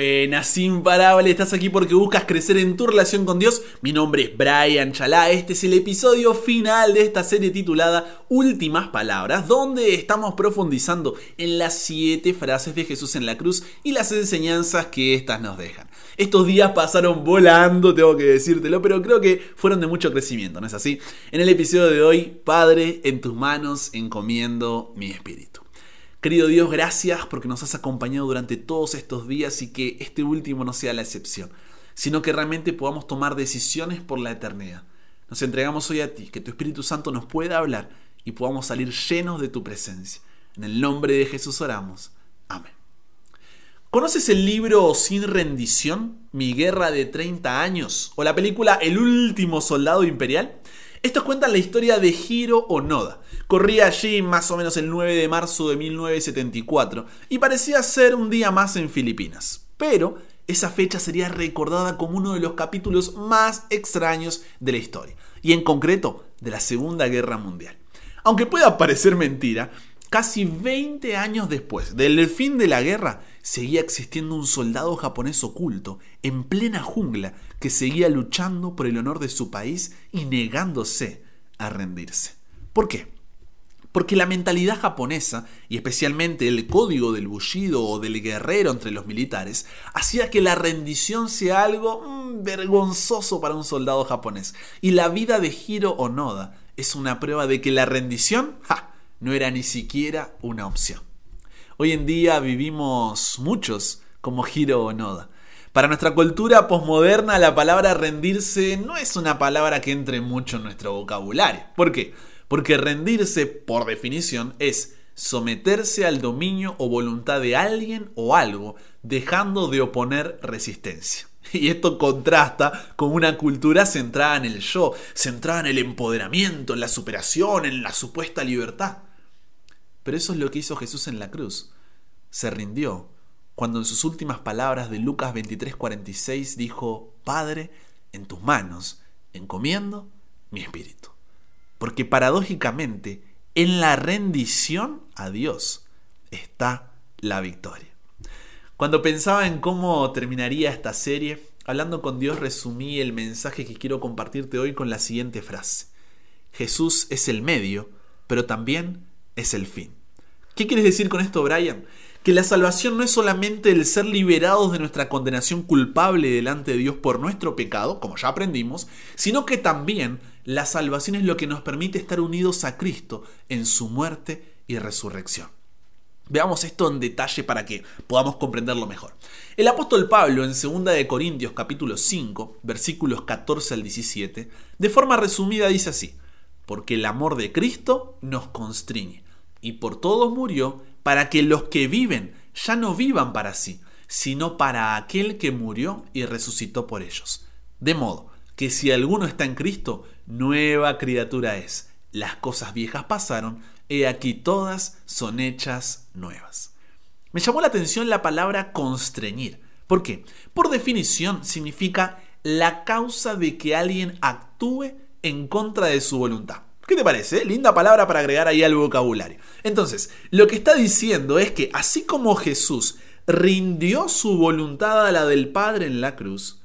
Buenas, imparable, estás aquí porque buscas crecer en tu relación con Dios. Mi nombre es Brian Chalá, este es el episodio final de esta serie titulada Últimas Palabras, donde estamos profundizando en las siete frases de Jesús en la cruz y las enseñanzas que éstas nos dejan. Estos días pasaron volando, tengo que decírtelo, pero creo que fueron de mucho crecimiento, ¿no es así? En el episodio de hoy, Padre, en tus manos encomiendo mi espíritu. Querido Dios, gracias porque nos has acompañado durante todos estos días y que este último no sea la excepción, sino que realmente podamos tomar decisiones por la eternidad. Nos entregamos hoy a ti, que tu Espíritu Santo nos pueda hablar y podamos salir llenos de tu presencia. En el nombre de Jesús oramos. Amén. ¿Conoces el libro Sin rendición? Mi guerra de 30 años. O la película El último soldado imperial. Estos cuentan la historia de Hiro Onoda. Corría allí más o menos el 9 de marzo de 1974 y parecía ser un día más en Filipinas. Pero esa fecha sería recordada como uno de los capítulos más extraños de la historia, y en concreto de la Segunda Guerra Mundial. Aunque pueda parecer mentira, casi 20 años después del fin de la guerra, seguía existiendo un soldado japonés oculto en plena jungla que seguía luchando por el honor de su país y negándose a rendirse. ¿Por qué? Porque la mentalidad japonesa, y especialmente el código del bullido o del guerrero entre los militares, hacía que la rendición sea algo mm, vergonzoso para un soldado japonés. Y la vida de Hiro Onoda es una prueba de que la rendición no era ni siquiera una opción. Hoy en día vivimos muchos como Hiro Onoda. Para nuestra cultura posmoderna la palabra rendirse no es una palabra que entre mucho en nuestro vocabulario. ¿Por qué? Porque rendirse, por definición, es someterse al dominio o voluntad de alguien o algo, dejando de oponer resistencia. Y esto contrasta con una cultura centrada en el yo, centrada en el empoderamiento, en la superación, en la supuesta libertad. Pero eso es lo que hizo Jesús en la cruz. Se rindió cuando en sus últimas palabras de Lucas 23:46 dijo, Padre, en tus manos encomiendo mi espíritu. Porque paradójicamente, en la rendición a Dios está la victoria. Cuando pensaba en cómo terminaría esta serie, hablando con Dios resumí el mensaje que quiero compartirte hoy con la siguiente frase. Jesús es el medio, pero también es el fin. ¿Qué quieres decir con esto, Brian? Que la salvación no es solamente el ser liberados de nuestra condenación culpable delante de Dios por nuestro pecado, como ya aprendimos, sino que también la salvación es lo que nos permite estar unidos a Cristo en su muerte y resurrección. Veamos esto en detalle para que podamos comprenderlo mejor. El apóstol Pablo en 2 de Corintios capítulo 5, versículos 14 al 17, de forma resumida dice así: porque el amor de Cristo nos constriñe y por todos murió, para que los que viven ya no vivan para sí, sino para aquel que murió y resucitó por ellos. De modo que si alguno está en Cristo, nueva criatura es. Las cosas viejas pasaron, he aquí todas son hechas nuevas. Me llamó la atención la palabra constreñir. ¿Por qué? Por definición significa la causa de que alguien actúe en contra de su voluntad. ¿Qué te parece? Linda palabra para agregar ahí al vocabulario. Entonces, lo que está diciendo es que así como Jesús rindió su voluntad a la del Padre en la cruz,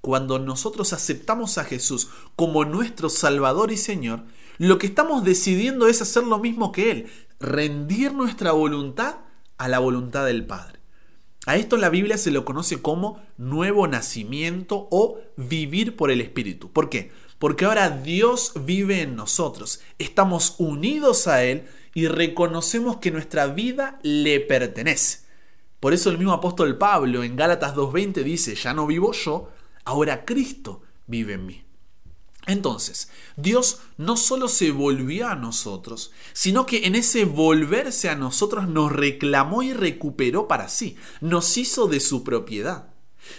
cuando nosotros aceptamos a Jesús como nuestro Salvador y Señor, lo que estamos decidiendo es hacer lo mismo que Él, rendir nuestra voluntad a la voluntad del Padre. A esto la Biblia se lo conoce como nuevo nacimiento o vivir por el Espíritu. ¿Por qué? Porque ahora Dios vive en nosotros, estamos unidos a Él y reconocemos que nuestra vida le pertenece. Por eso el mismo apóstol Pablo en Gálatas 2.20 dice, ya no vivo yo, ahora Cristo vive en mí. Entonces, Dios no solo se volvió a nosotros, sino que en ese volverse a nosotros nos reclamó y recuperó para sí, nos hizo de su propiedad.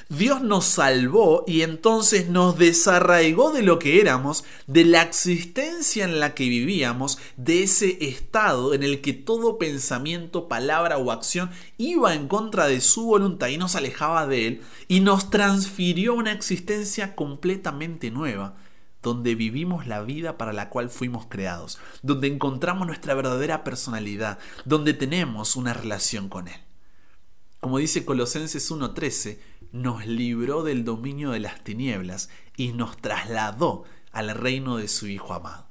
Dios nos salvó y entonces nos desarraigó de lo que éramos, de la existencia en la que vivíamos, de ese estado en el que todo pensamiento, palabra o acción iba en contra de su voluntad y nos alejaba de él, y nos transfirió una existencia completamente nueva, donde vivimos la vida para la cual fuimos creados, donde encontramos nuestra verdadera personalidad, donde tenemos una relación con él. Como dice Colosenses 1.13, nos libró del dominio de las tinieblas y nos trasladó al reino de su Hijo amado.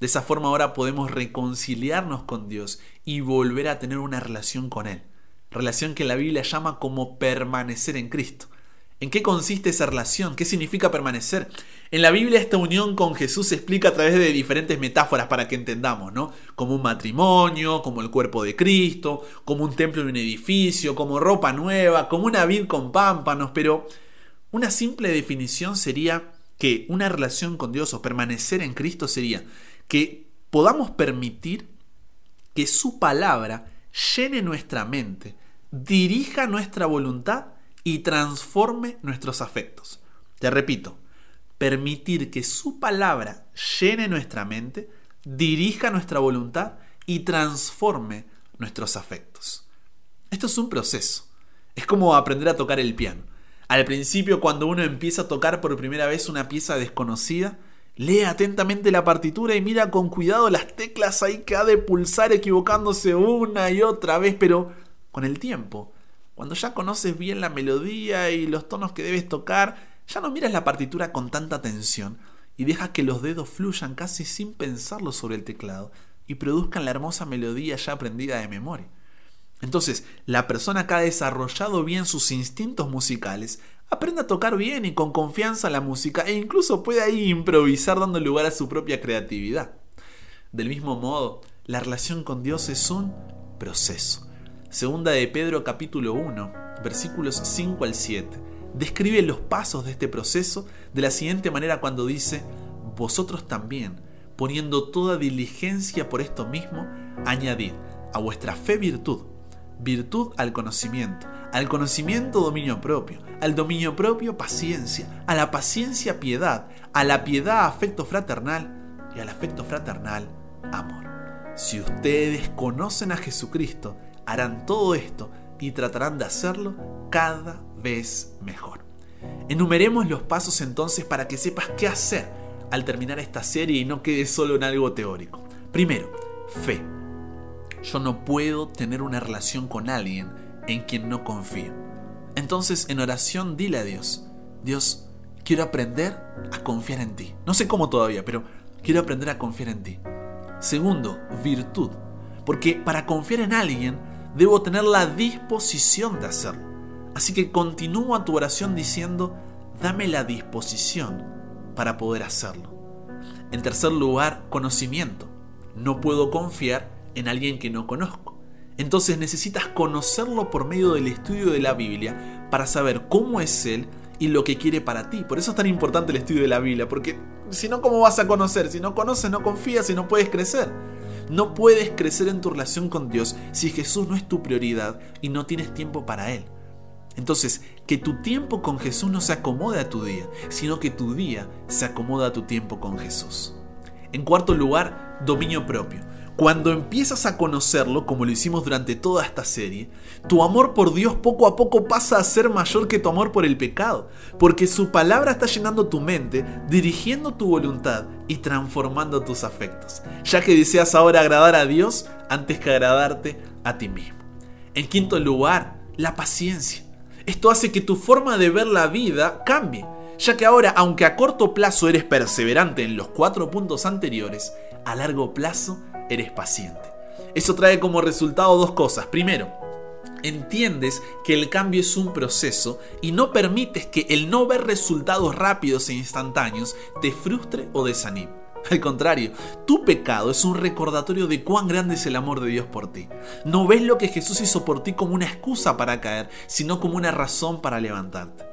De esa forma ahora podemos reconciliarnos con Dios y volver a tener una relación con Él. Relación que la Biblia llama como permanecer en Cristo. ¿En qué consiste esa relación? ¿Qué significa permanecer? En la Biblia esta unión con Jesús se explica a través de diferentes metáforas para que entendamos, ¿no? Como un matrimonio, como el cuerpo de Cristo, como un templo en un edificio, como ropa nueva, como una vid con pámpanos, pero una simple definición sería que una relación con Dios o permanecer en Cristo sería que podamos permitir que su palabra llene nuestra mente, dirija nuestra voluntad y transforme nuestros afectos. Te repito, permitir que su palabra llene nuestra mente, dirija nuestra voluntad y transforme nuestros afectos. Esto es un proceso. Es como aprender a tocar el piano. Al principio, cuando uno empieza a tocar por primera vez una pieza desconocida, lee atentamente la partitura y mira con cuidado las teclas ahí que ha de pulsar equivocándose una y otra vez, pero con el tiempo cuando ya conoces bien la melodía y los tonos que debes tocar, ya no miras la partitura con tanta atención y dejas que los dedos fluyan casi sin pensarlo sobre el teclado y produzcan la hermosa melodía ya aprendida de memoria. Entonces, la persona que ha desarrollado bien sus instintos musicales aprende a tocar bien y con confianza la música e incluso puede ahí improvisar dando lugar a su propia creatividad. Del mismo modo, la relación con Dios es un proceso. Segunda de Pedro capítulo 1, versículos 5 al 7, describe los pasos de este proceso de la siguiente manera cuando dice, vosotros también, poniendo toda diligencia por esto mismo, añadid a vuestra fe virtud, virtud al conocimiento, al conocimiento dominio propio, al dominio propio paciencia, a la paciencia piedad, a la piedad afecto fraternal y al afecto fraternal amor. Si ustedes conocen a Jesucristo, harán todo esto y tratarán de hacerlo cada mejor. Enumeremos los pasos entonces para que sepas qué hacer al terminar esta serie y no quede solo en algo teórico. Primero, fe. Yo no puedo tener una relación con alguien en quien no confío. Entonces en oración dile a Dios, Dios, quiero aprender a confiar en ti. No sé cómo todavía, pero quiero aprender a confiar en ti. Segundo, virtud. Porque para confiar en alguien debo tener la disposición de hacerlo. Así que continúa tu oración diciendo, dame la disposición para poder hacerlo. En tercer lugar, conocimiento. No puedo confiar en alguien que no conozco. Entonces necesitas conocerlo por medio del estudio de la Biblia para saber cómo es Él y lo que quiere para ti. Por eso es tan importante el estudio de la Biblia, porque si no, ¿cómo vas a conocer? Si no conoces, no confías y no puedes crecer. No puedes crecer en tu relación con Dios si Jesús no es tu prioridad y no tienes tiempo para Él. Entonces, que tu tiempo con Jesús no se acomode a tu día, sino que tu día se acomoda a tu tiempo con Jesús. En cuarto lugar, dominio propio. Cuando empiezas a conocerlo, como lo hicimos durante toda esta serie, tu amor por Dios poco a poco pasa a ser mayor que tu amor por el pecado, porque su palabra está llenando tu mente, dirigiendo tu voluntad y transformando tus afectos, ya que deseas ahora agradar a Dios antes que agradarte a ti mismo. En quinto lugar, la paciencia. Esto hace que tu forma de ver la vida cambie, ya que ahora, aunque a corto plazo eres perseverante en los cuatro puntos anteriores, a largo plazo eres paciente. Eso trae como resultado dos cosas. Primero, entiendes que el cambio es un proceso y no permites que el no ver resultados rápidos e instantáneos te frustre o desanime. Al contrario, tu pecado es un recordatorio de cuán grande es el amor de Dios por ti. No ves lo que Jesús hizo por ti como una excusa para caer, sino como una razón para levantarte.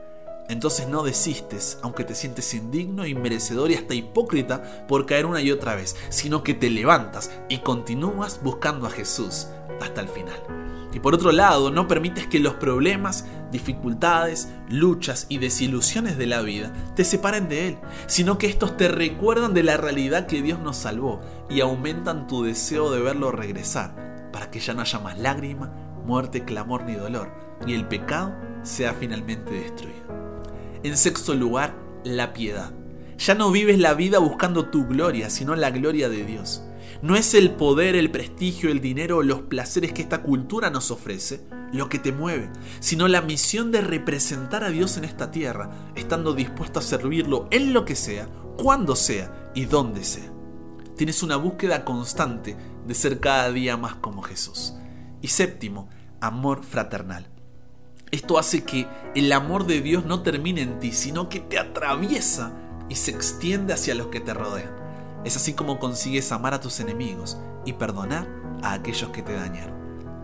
Entonces no desistes, aunque te sientes indigno, inmerecedor y hasta hipócrita por caer una y otra vez, sino que te levantas y continúas buscando a Jesús hasta el final. Y por otro lado, no permites que los problemas, dificultades, luchas y desilusiones de la vida te separen de Él, sino que estos te recuerdan de la realidad que Dios nos salvó y aumentan tu deseo de verlo regresar, para que ya no haya más lágrima, muerte, clamor ni dolor, y el pecado sea finalmente destruido. En sexto lugar, la piedad. Ya no vives la vida buscando tu gloria, sino la gloria de Dios. No es el poder, el prestigio, el dinero o los placeres que esta cultura nos ofrece lo que te mueve, sino la misión de representar a Dios en esta tierra, estando dispuesto a servirlo en lo que sea, cuando sea y donde sea. Tienes una búsqueda constante de ser cada día más como Jesús. Y séptimo, amor fraternal. Esto hace que el amor de Dios no termine en ti, sino que te atraviesa y se extiende hacia los que te rodean. Es así como consigues amar a tus enemigos y perdonar a aquellos que te dañaron.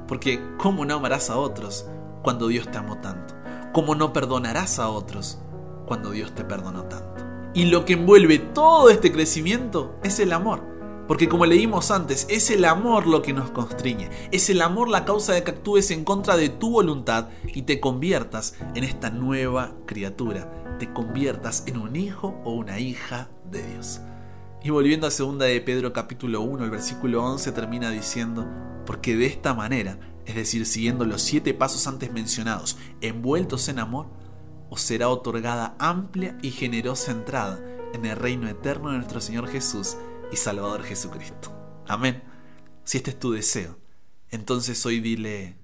Porque ¿cómo no amarás a otros cuando Dios te amó tanto? ¿Cómo no perdonarás a otros cuando Dios te perdonó tanto? Y lo que envuelve todo este crecimiento es el amor. Porque como leímos antes, es el amor lo que nos constriñe. Es el amor la causa de que actúes en contra de tu voluntad y te conviertas en esta nueva criatura. Te conviertas en un hijo o una hija de Dios. Y volviendo a segunda de Pedro capítulo 1, el versículo 11 termina diciendo, porque de esta manera, es decir, siguiendo los siete pasos antes mencionados, envueltos en amor, os será otorgada amplia y generosa entrada en el reino eterno de nuestro Señor Jesús y Salvador Jesucristo. Amén. Si este es tu deseo, entonces hoy dile,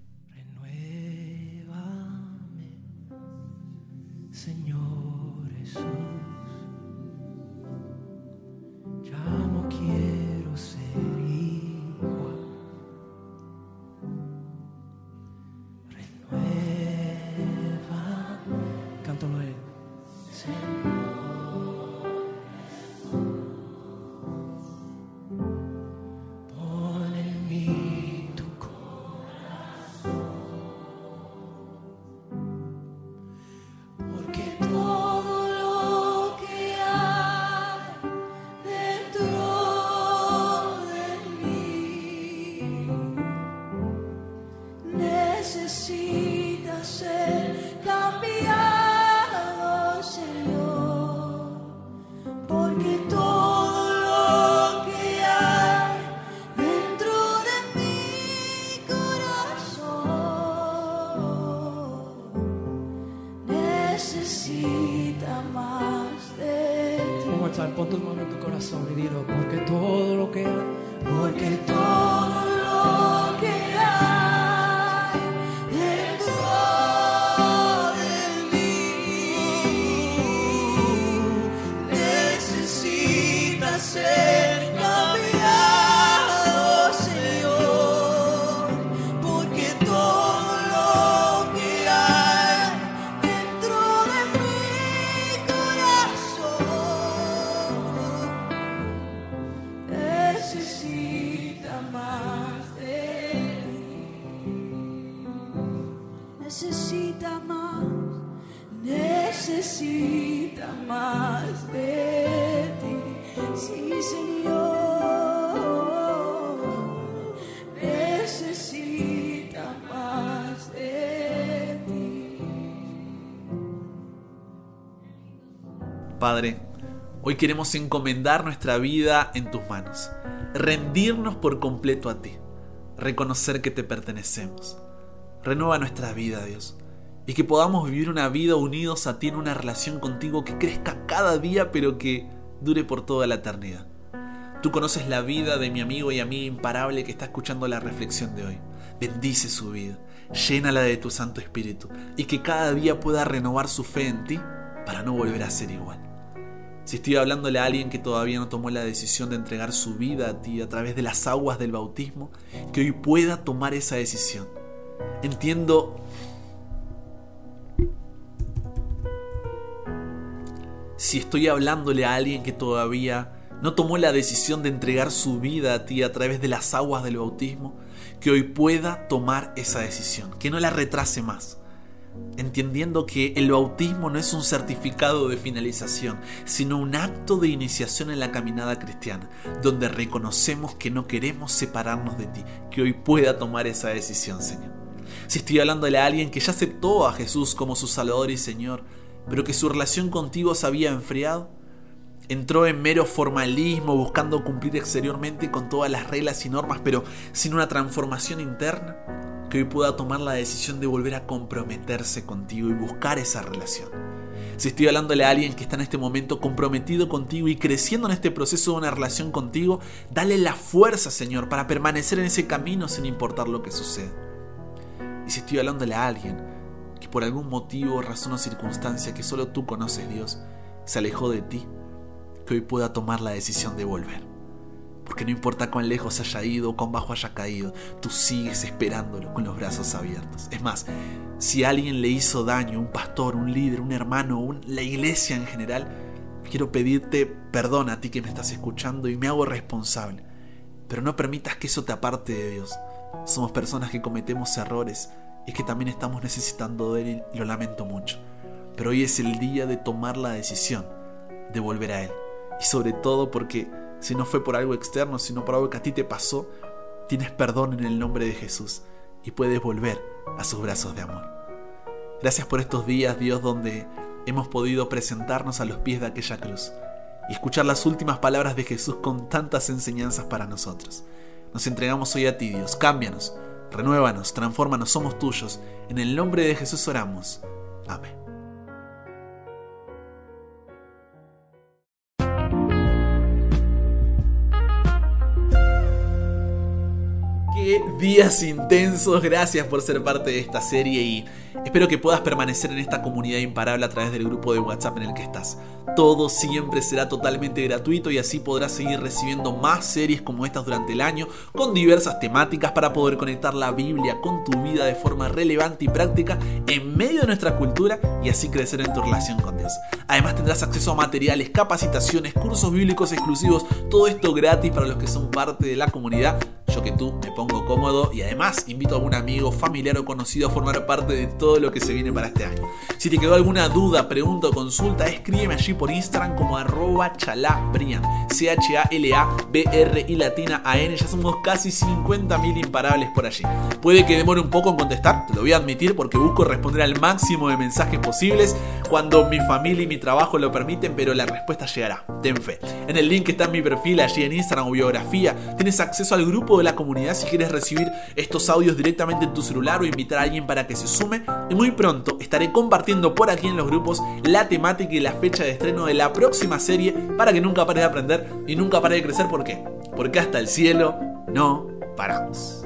Padre, hoy queremos encomendar nuestra vida en tus manos, rendirnos por completo a ti, reconocer que te pertenecemos. Renueva nuestra vida, Dios, y que podamos vivir una vida unidos a ti en una relación contigo que crezca cada día, pero que dure por toda la eternidad. Tú conoces la vida de mi amigo y amiga imparable que está escuchando la reflexión de hoy. Bendice su vida, llénala de tu Santo Espíritu y que cada día pueda renovar su fe en ti para no volver a ser igual. Si estoy hablándole a alguien que todavía no tomó la decisión de entregar su vida a ti a través de las aguas del bautismo, que hoy pueda tomar esa decisión. Entiendo si estoy hablándole a alguien que todavía no tomó la decisión de entregar su vida a ti a través de las aguas del bautismo, que hoy pueda tomar esa decisión, que no la retrase más entendiendo que el bautismo no es un certificado de finalización, sino un acto de iniciación en la caminada cristiana, donde reconocemos que no queremos separarnos de ti, que hoy pueda tomar esa decisión, Señor. Si estoy hablándole a alguien que ya aceptó a Jesús como su Salvador y Señor, pero que su relación contigo se había enfriado, entró en mero formalismo buscando cumplir exteriormente con todas las reglas y normas, pero sin una transformación interna, que hoy pueda tomar la decisión de volver a comprometerse contigo y buscar esa relación. Si estoy hablándole a alguien que está en este momento comprometido contigo y creciendo en este proceso de una relación contigo, dale la fuerza, Señor, para permanecer en ese camino sin importar lo que suceda. Y si estoy hablándole a alguien que por algún motivo, razón o circunstancia que solo tú conoces, Dios, se alejó de ti, que hoy pueda tomar la decisión de volver porque no importa cuán lejos haya ido o cuán bajo haya caído, tú sigues esperándolo con los brazos abiertos. Es más, si alguien le hizo daño, un pastor, un líder, un hermano, la iglesia en general, quiero pedirte perdón a ti que me estás escuchando y me hago responsable. Pero no permitas que eso te aparte de Dios. Somos personas que cometemos errores y que también estamos necesitando de Él y lo lamento mucho. Pero hoy es el día de tomar la decisión de volver a Él. Y sobre todo porque si no fue por algo externo, sino por algo que a ti te pasó, tienes perdón en el nombre de Jesús y puedes volver a sus brazos de amor. Gracias por estos días, Dios, donde hemos podido presentarnos a los pies de aquella cruz y escuchar las últimas palabras de Jesús con tantas enseñanzas para nosotros. Nos entregamos hoy a ti, Dios. Cámbianos, renuévanos, transfórmanos, somos tuyos. En el nombre de Jesús oramos. Amén. Días intensos, gracias por ser parte de esta serie y espero que puedas permanecer en esta comunidad imparable a través del grupo de WhatsApp en el que estás. Todo siempre será totalmente gratuito y así podrás seguir recibiendo más series como estas durante el año con diversas temáticas para poder conectar la Biblia con tu vida de forma relevante y práctica en medio de nuestra cultura y así crecer en tu relación con Dios. Además tendrás acceso a materiales, capacitaciones, cursos bíblicos exclusivos, todo esto gratis para los que son parte de la comunidad yo que tú me pongo cómodo y además invito a algún amigo, familiar o conocido a formar parte de todo lo que se viene para este año. Si te quedó alguna duda, pregunta o consulta, escríbeme allí por Instagram como arroba chalabrian, C-H-A-L-A-B-R y latina A-N, ya somos casi 50.000 imparables por allí. Puede que demore un poco en contestar, te lo voy a admitir porque busco responder al máximo de mensajes posibles cuando mi familia y mi trabajo lo permiten, pero la respuesta llegará, ten fe. En el link que está en mi perfil allí en Instagram o biografía, tienes acceso al grupo de la comunidad si quieres recibir estos audios directamente en tu celular o invitar a alguien para que se sume. Y muy pronto estaré compartiendo por aquí en los grupos la temática y la fecha de estreno de la próxima serie para que nunca pare de aprender y nunca pare de crecer. ¿Por qué? Porque hasta el cielo no paramos.